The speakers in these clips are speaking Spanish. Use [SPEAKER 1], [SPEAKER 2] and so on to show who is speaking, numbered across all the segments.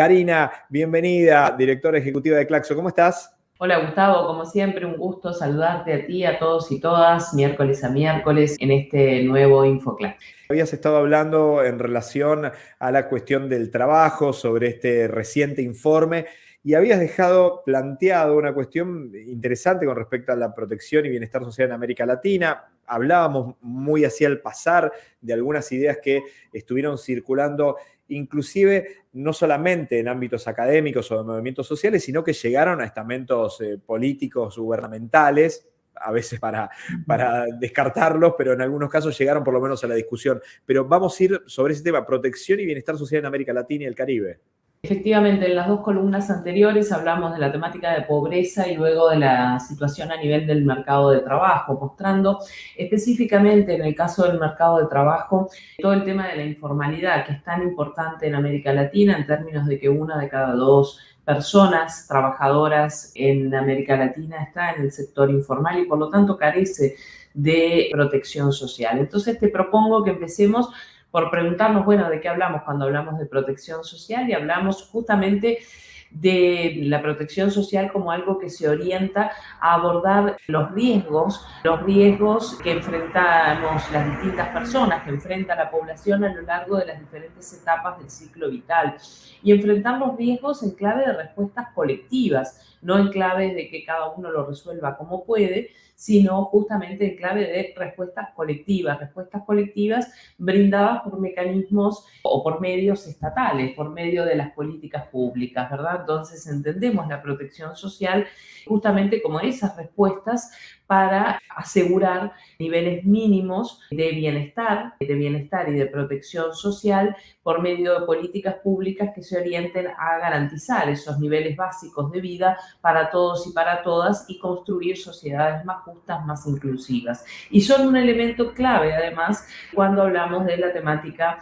[SPEAKER 1] Karina, bienvenida, directora ejecutiva de Claxo. ¿Cómo estás?
[SPEAKER 2] Hola Gustavo, como siempre, un gusto saludarte a ti, a todos y todas, miércoles a miércoles en este nuevo InfoClass.
[SPEAKER 1] Habías estado hablando en relación a la cuestión del trabajo, sobre este reciente informe, y habías dejado planteado una cuestión interesante con respecto a la protección y bienestar social en América Latina. Hablábamos muy hacia el pasar de algunas ideas que estuvieron circulando inclusive no solamente en ámbitos académicos o de movimientos sociales, sino que llegaron a estamentos eh, políticos gubernamentales, a veces para, para descartarlos, pero en algunos casos llegaron por lo menos a la discusión. Pero vamos a ir sobre ese tema, protección y bienestar social en América Latina y el Caribe.
[SPEAKER 2] Efectivamente, en las dos columnas anteriores hablamos de la temática de pobreza y luego de la situación a nivel del mercado de trabajo, mostrando específicamente en el caso del mercado de trabajo todo el tema de la informalidad, que es tan importante en América Latina en términos de que una de cada dos personas trabajadoras en América Latina está en el sector informal y por lo tanto carece de protección social. Entonces te propongo que empecemos por preguntarnos, bueno, ¿de qué hablamos cuando hablamos de protección social? Y hablamos justamente de la protección social como algo que se orienta a abordar los riesgos, los riesgos que enfrentamos las distintas personas, que enfrenta la población a lo largo de las diferentes etapas del ciclo vital. Y enfrentar los riesgos en clave de respuestas colectivas, no en clave de que cada uno lo resuelva como puede, sino justamente en clave de respuestas colectivas, respuestas colectivas brindadas por mecanismos o por medios estatales, por medio de las políticas públicas, ¿verdad? Entonces entendemos la protección social justamente como esas respuestas para asegurar niveles mínimos de bienestar, de bienestar y de protección social por medio de políticas públicas que se orienten a garantizar esos niveles básicos de vida para todos y para todas y construir sociedades más justas, más inclusivas. Y son un elemento clave, además, cuando hablamos de la temática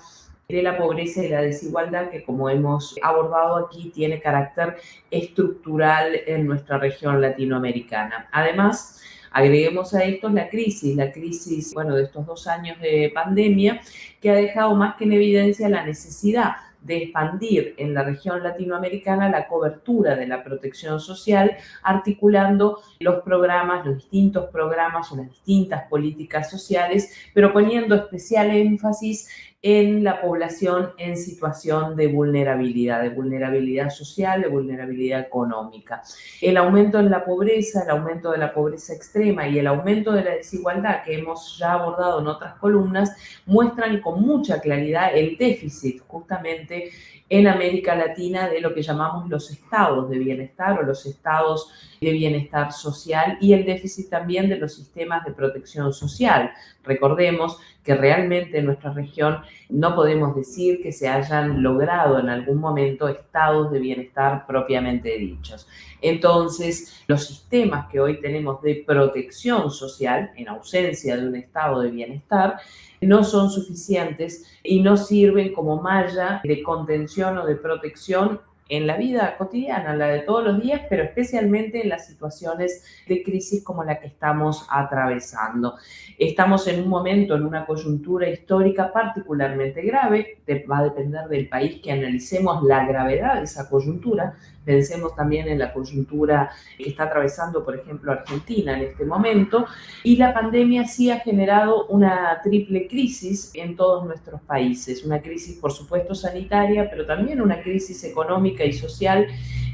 [SPEAKER 2] de la pobreza y la desigualdad que como hemos abordado aquí tiene carácter estructural en nuestra región latinoamericana. Además, Agreguemos a esto la crisis, la crisis, bueno, de estos dos años de pandemia, que ha dejado más que en evidencia la necesidad de expandir en la región latinoamericana la cobertura de la protección social, articulando los programas, los distintos programas o las distintas políticas sociales, pero poniendo especial énfasis en la población en situación de vulnerabilidad, de vulnerabilidad social, de vulnerabilidad económica. El aumento en la pobreza, el aumento de la pobreza extrema y el aumento de la desigualdad que hemos ya abordado en otras columnas muestran con mucha claridad el déficit justamente en América Latina de lo que llamamos los estados de bienestar o los estados de bienestar social y el déficit también de los sistemas de protección social. Recordemos que realmente en nuestra región no podemos decir que se hayan logrado en algún momento estados de bienestar propiamente dichos. Entonces, los sistemas que hoy tenemos de protección social, en ausencia de un estado de bienestar, no son suficientes y no sirven como malla de contención o de protección en la vida cotidiana, la de todos los días, pero especialmente en las situaciones de crisis como la que estamos atravesando. Estamos en un momento, en una coyuntura histórica particularmente grave, va a depender del país que analicemos la gravedad de esa coyuntura, Pensemos también en la coyuntura que está atravesando, por ejemplo, Argentina en este momento. Y la pandemia sí ha generado una triple crisis en todos nuestros países. Una crisis, por supuesto, sanitaria, pero también una crisis económica y social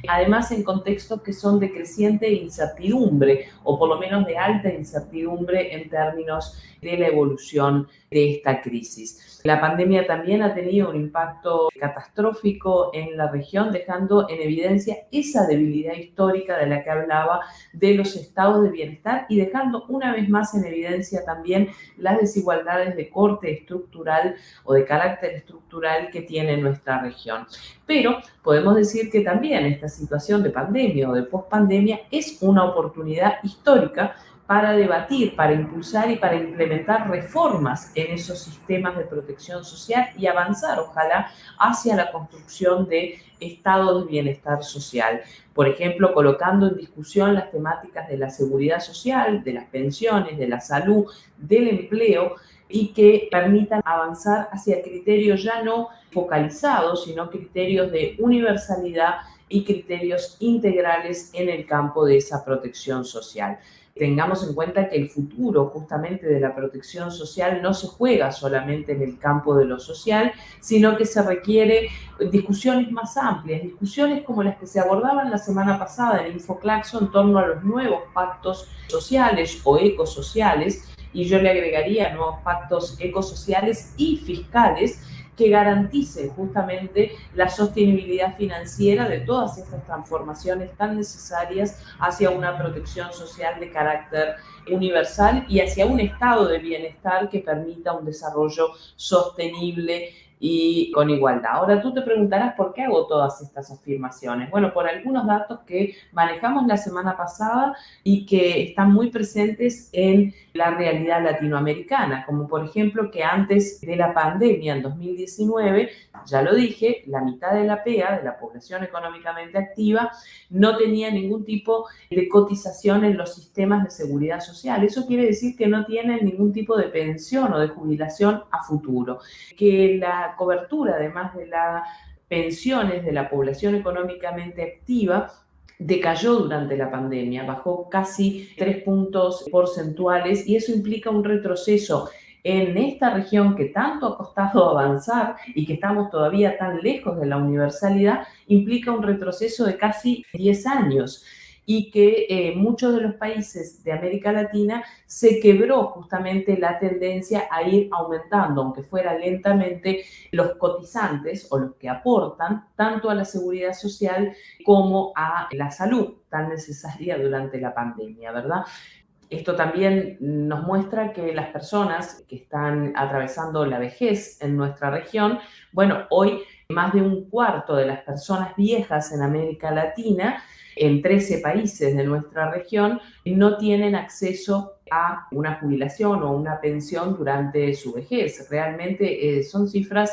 [SPEAKER 2] además en contextos que son de creciente incertidumbre o por lo menos de alta incertidumbre en términos de la evolución de esta crisis. La pandemia también ha tenido un impacto catastrófico en la región, dejando en evidencia esa debilidad histórica de la que hablaba de los estados de bienestar y dejando una vez más en evidencia también las desigualdades de corte estructural o de carácter estructural que tiene nuestra región. Pero podemos decir que también esta situación de pandemia o de pospandemia es una oportunidad histórica para debatir, para impulsar y para implementar reformas en esos sistemas de protección social y avanzar, ojalá, hacia la construcción de estados de bienestar social. Por ejemplo, colocando en discusión las temáticas de la seguridad social, de las pensiones, de la salud, del empleo, y que permitan avanzar hacia criterios ya no focalizados, sino criterios de universalidad y criterios integrales en el campo de esa protección social. Tengamos en cuenta que el futuro justamente de la protección social no se juega solamente en el campo de lo social, sino que se requiere discusiones más amplias, discusiones como las que se abordaban la semana pasada en Infoclaxo en torno a los nuevos pactos sociales o ecosociales, y yo le agregaría nuevos pactos ecosociales y fiscales que garantice justamente la sostenibilidad financiera de todas estas transformaciones tan necesarias hacia una protección social de carácter universal y hacia un estado de bienestar que permita un desarrollo sostenible y con igualdad. Ahora tú te preguntarás por qué hago todas estas afirmaciones. Bueno, por algunos datos que manejamos la semana pasada y que están muy presentes en la realidad latinoamericana, como por ejemplo que antes de la pandemia en 2019, ya lo dije, la mitad de la PEA, de la población económicamente activa, no tenía ningún tipo de cotización en los sistemas de seguridad social. Eso quiere decir que no tienen ningún tipo de pensión o de jubilación a futuro, que la cobertura, además de las pensiones de la población económicamente activa, decayó durante la pandemia, bajó casi tres puntos porcentuales y eso implica un retroceso en esta región que tanto ha costado avanzar y que estamos todavía tan lejos de la universalidad, implica un retroceso de casi 10 años y que eh, muchos de los países de América Latina se quebró justamente la tendencia a ir aumentando, aunque fuera lentamente, los cotizantes o los que aportan tanto a la seguridad social como a la salud tan necesaria durante la pandemia, ¿verdad? Esto también nos muestra que las personas que están atravesando la vejez en nuestra región, bueno, hoy más de un cuarto de las personas viejas en América Latina en 13 países de nuestra región no tienen acceso a una jubilación o una pensión durante su vejez. Realmente eh, son cifras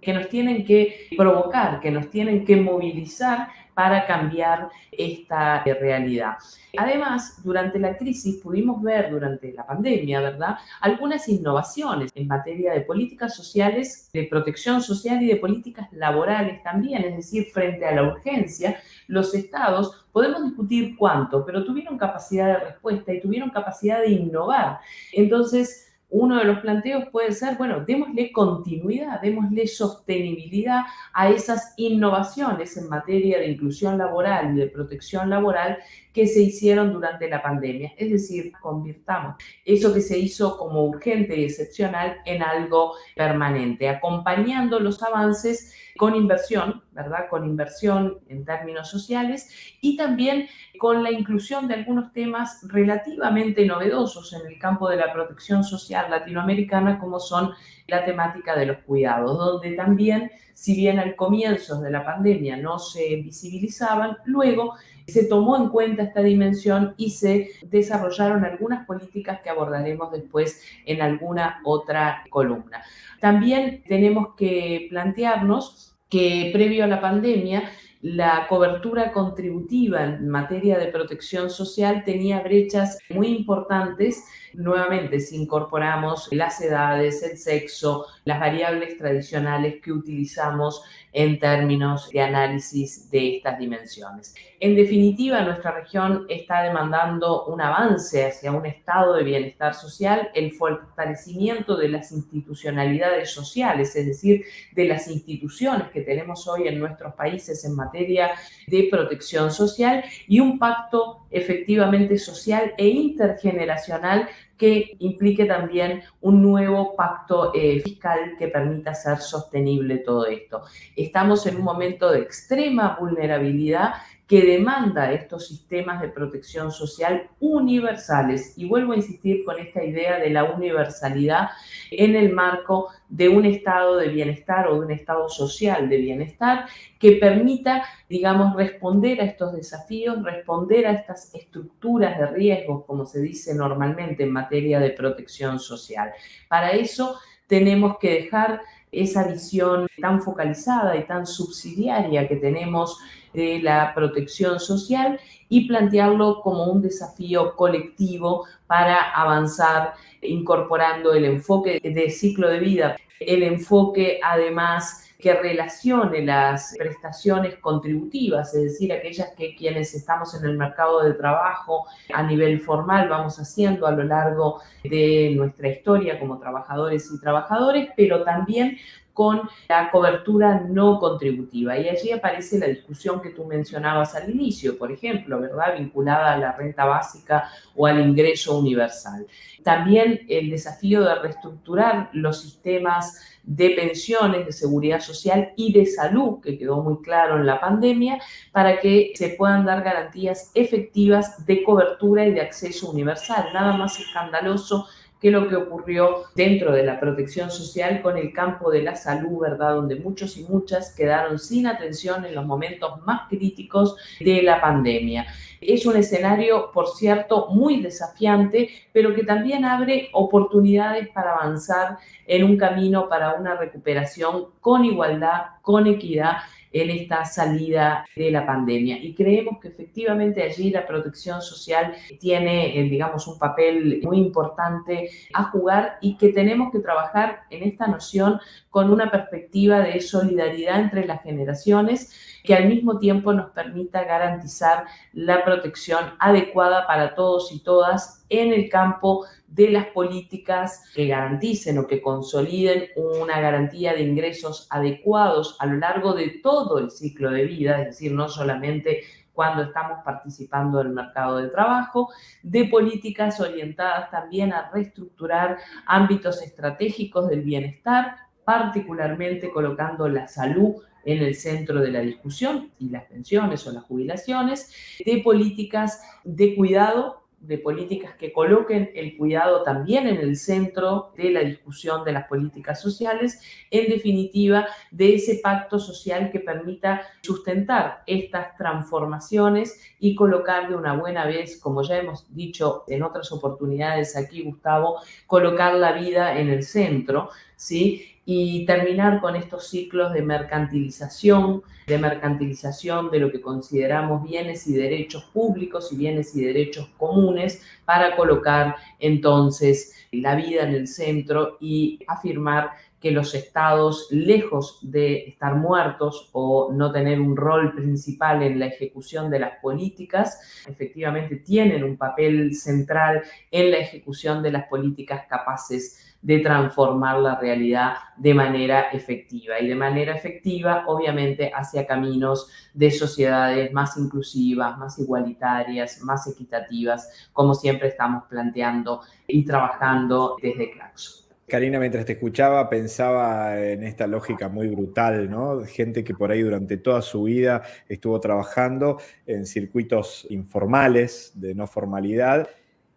[SPEAKER 2] que nos tienen que provocar, que nos tienen que movilizar para cambiar esta realidad. Además, durante la crisis pudimos ver, durante la pandemia, ¿verdad?, algunas innovaciones en materia de políticas sociales, de protección social y de políticas laborales también, es decir, frente a la urgencia, los estados, podemos discutir cuánto, pero tuvieron capacidad de respuesta y tuvieron capacidad de innovar. Entonces, uno de los planteos puede ser, bueno, démosle continuidad, démosle sostenibilidad a esas innovaciones en materia de inclusión laboral y de protección laboral que se hicieron durante la pandemia. Es decir, convirtamos eso que se hizo como urgente y excepcional en algo permanente, acompañando los avances con inversión, ¿verdad? Con inversión en términos sociales y también con la inclusión de algunos temas relativamente novedosos en el campo de la protección social latinoamericana, como son la temática de los cuidados, donde también, si bien al comienzo de la pandemia no se visibilizaban, luego se tomó en cuenta esta dimensión y se desarrollaron algunas políticas que abordaremos después en alguna otra columna. También tenemos que plantearnos que previo a la pandemia la cobertura contributiva en materia de protección social tenía brechas muy importantes. Nuevamente, si incorporamos las edades, el sexo, las variables tradicionales que utilizamos en términos de análisis de estas dimensiones. En definitiva, nuestra región está demandando un avance hacia un estado de bienestar social, el fortalecimiento de las institucionalidades sociales, es decir, de las instituciones que tenemos hoy en nuestros países en materia de protección social y un pacto efectivamente social e intergeneracional que implique también un nuevo pacto eh, fiscal que permita hacer sostenible todo esto. Estamos en un momento de extrema vulnerabilidad que demanda estos sistemas de protección social universales. Y vuelvo a insistir con esta idea de la universalidad en el marco de un estado de bienestar o de un estado social de bienestar que permita, digamos, responder a estos desafíos, responder a estas estructuras de riesgo, como se dice normalmente en materia de protección social. Para eso tenemos que dejar esa visión tan focalizada y tan subsidiaria que tenemos de la protección social y plantearlo como un desafío colectivo para avanzar incorporando el enfoque de ciclo de vida, el enfoque además que relacione las prestaciones contributivas, es decir, aquellas que quienes estamos en el mercado de trabajo a nivel formal vamos haciendo a lo largo de nuestra historia como trabajadores y trabajadores, pero también con la cobertura no contributiva. Y allí aparece la discusión que tú mencionabas al inicio, por ejemplo, ¿verdad? Vinculada a la renta básica o al ingreso universal. También el desafío de reestructurar los sistemas de pensiones, de seguridad social y de salud, que quedó muy claro en la pandemia, para que se puedan dar garantías efectivas de cobertura y de acceso universal. Nada más escandaloso que lo que ocurrió dentro de la protección social con el campo de la salud, ¿verdad? Donde muchos y muchas quedaron sin atención en los momentos más críticos de la pandemia. Es un escenario, por cierto, muy desafiante, pero que también abre oportunidades para avanzar en un camino para una recuperación con igualdad, con equidad en esta salida de la pandemia. Y creemos que efectivamente allí la protección social tiene, eh, digamos, un papel muy importante a jugar y que tenemos que trabajar en esta noción con una perspectiva de solidaridad entre las generaciones que al mismo tiempo nos permita garantizar la protección adecuada para todos y todas en el campo de las políticas que garanticen o que consoliden una garantía de ingresos adecuados a lo largo de todo el ciclo de vida, es decir, no solamente cuando estamos participando del mercado de trabajo, de políticas orientadas también a reestructurar ámbitos estratégicos del bienestar, particularmente colocando la salud en el centro de la discusión y las pensiones o las jubilaciones, de políticas de cuidado de políticas que coloquen el cuidado también en el centro de la discusión de las políticas sociales, en definitiva, de ese pacto social que permita sustentar estas transformaciones y colocar de una buena vez, como ya hemos dicho en otras oportunidades aquí, Gustavo, colocar la vida en el centro, ¿sí? Y terminar con estos ciclos de mercantilización, de mercantilización de lo que consideramos bienes y derechos públicos y bienes y derechos comunes para colocar entonces la vida en el centro y afirmar que los estados, lejos de estar muertos o no tener un rol principal en la ejecución de las políticas, efectivamente tienen un papel central en la ejecución de las políticas capaces de transformar la realidad de manera efectiva y de manera efectiva, obviamente, hacia caminos de sociedades más inclusivas, más igualitarias, más equitativas, como siempre estamos planteando y trabajando desde Claxo.
[SPEAKER 1] Karina, mientras te escuchaba, pensaba en esta lógica muy brutal, ¿no? Gente que por ahí durante toda su vida estuvo trabajando en circuitos informales, de no formalidad,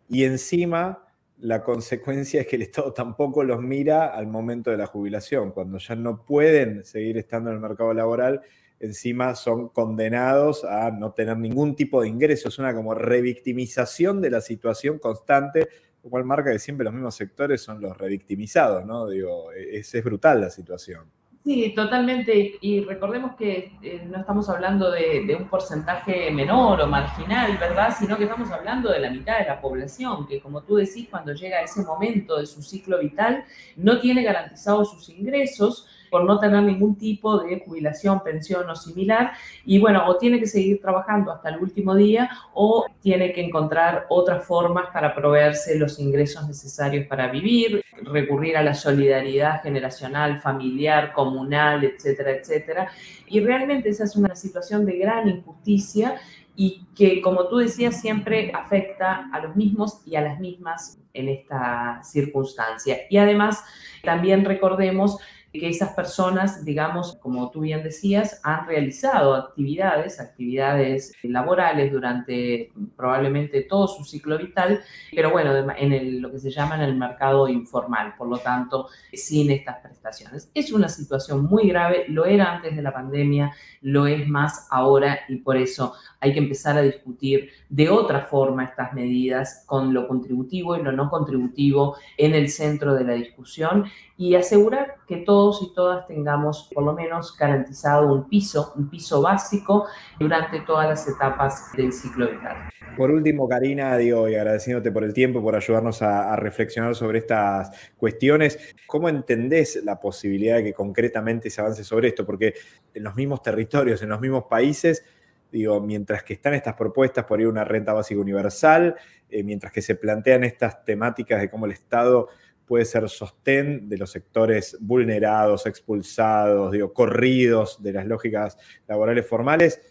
[SPEAKER 1] y encima la consecuencia es que el Estado tampoco los mira al momento de la jubilación, cuando ya no pueden seguir estando en el mercado laboral, encima son condenados a no tener ningún tipo de ingreso, es una como revictimización de la situación constante, lo cual marca que siempre los mismos sectores son los revictimizados, ¿no? Digo, es, es brutal la situación.
[SPEAKER 2] Sí, totalmente. Y recordemos que eh, no estamos hablando de, un porcentaje menor o marginal, ¿verdad? Sino que estamos hablando de la mitad de la población, que como tú decís, cuando llega ese momento de su ciclo vital, no tiene garantizados sus ingresos por no tener ningún tipo de jubilación, pensión o similar. Y bueno, o tiene que seguir trabajando hasta el último día o tiene que encontrar otras formas para proveerse los ingresos necesarios para vivir, recurrir a la solidaridad generacional, familiar, comunal, etcétera, etcétera. Y realmente esa es una situación de gran injusticia y que, como tú decías, siempre afecta a los mismos y a las mismas en esta circunstancia. Y además, también recordemos que esas personas, digamos, como tú bien decías, han realizado actividades, actividades laborales durante probablemente todo su ciclo vital, pero bueno, en lo que se llama en el mercado informal, por lo tanto, sin estas prestaciones. Es una situación muy grave, lo era antes de la pandemia, lo es más ahora y por eso hay que empezar a discutir de otra forma estas medidas con lo contributivo y lo no contributivo en el centro de la discusión y asegurar que todos y todas tengamos por lo menos garantizado un piso, un piso básico durante todas las etapas del ciclo vital.
[SPEAKER 1] Por último, Karina, digo, y agradeciéndote por el tiempo, por ayudarnos a, a, reflexionar sobre estas cuestiones, ¿cómo entendés la posibilidad de que concretamente se avance sobre esto? Porque en los mismos territorios, en los mismos países, Digo, mientras que están estas propuestas por ir a una renta básica universal, eh, mientras que se plantean estas temáticas de cómo el Estado puede ser sostén de los sectores vulnerados, expulsados, digo, corridos de las lógicas laborales formales.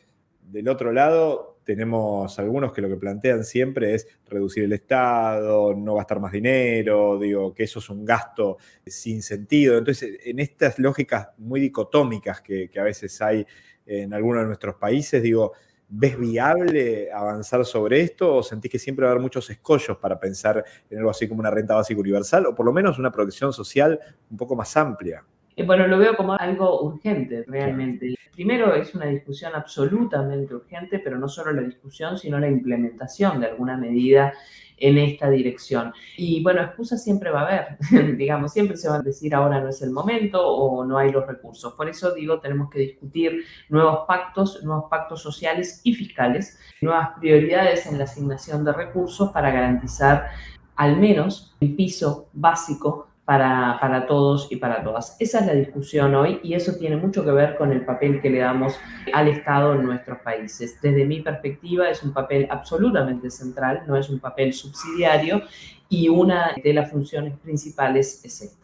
[SPEAKER 1] Del otro lado, tenemos algunos que lo que plantean siempre es reducir el Estado, no gastar más dinero, digo, que eso es un gasto sin sentido. Entonces, en estas lógicas muy dicotómicas que, que a veces hay en algunos de nuestros países, digo, ¿ves viable avanzar sobre esto o sentís que siempre va a haber muchos escollos para pensar en algo así como una renta básica universal o por lo menos una protección social un poco más amplia?
[SPEAKER 2] Eh, bueno, lo veo como algo urgente realmente. Primero es una discusión absolutamente urgente, pero no solo la discusión, sino la implementación de alguna medida en esta dirección. Y bueno, excusas siempre va a haber, digamos, siempre se va a decir ahora no es el momento o no hay los recursos. Por eso digo, tenemos que discutir nuevos pactos, nuevos pactos sociales y fiscales, nuevas prioridades en la asignación de recursos para garantizar al menos el piso básico para, todos y para todas. Esa es la discusión hoy y eso tiene mucho que ver con el papel que le damos al Estado en nuestros países. Desde mi perspectiva es un papel absolutamente central, no es un papel subsidiario y una de las funciones principales es esta.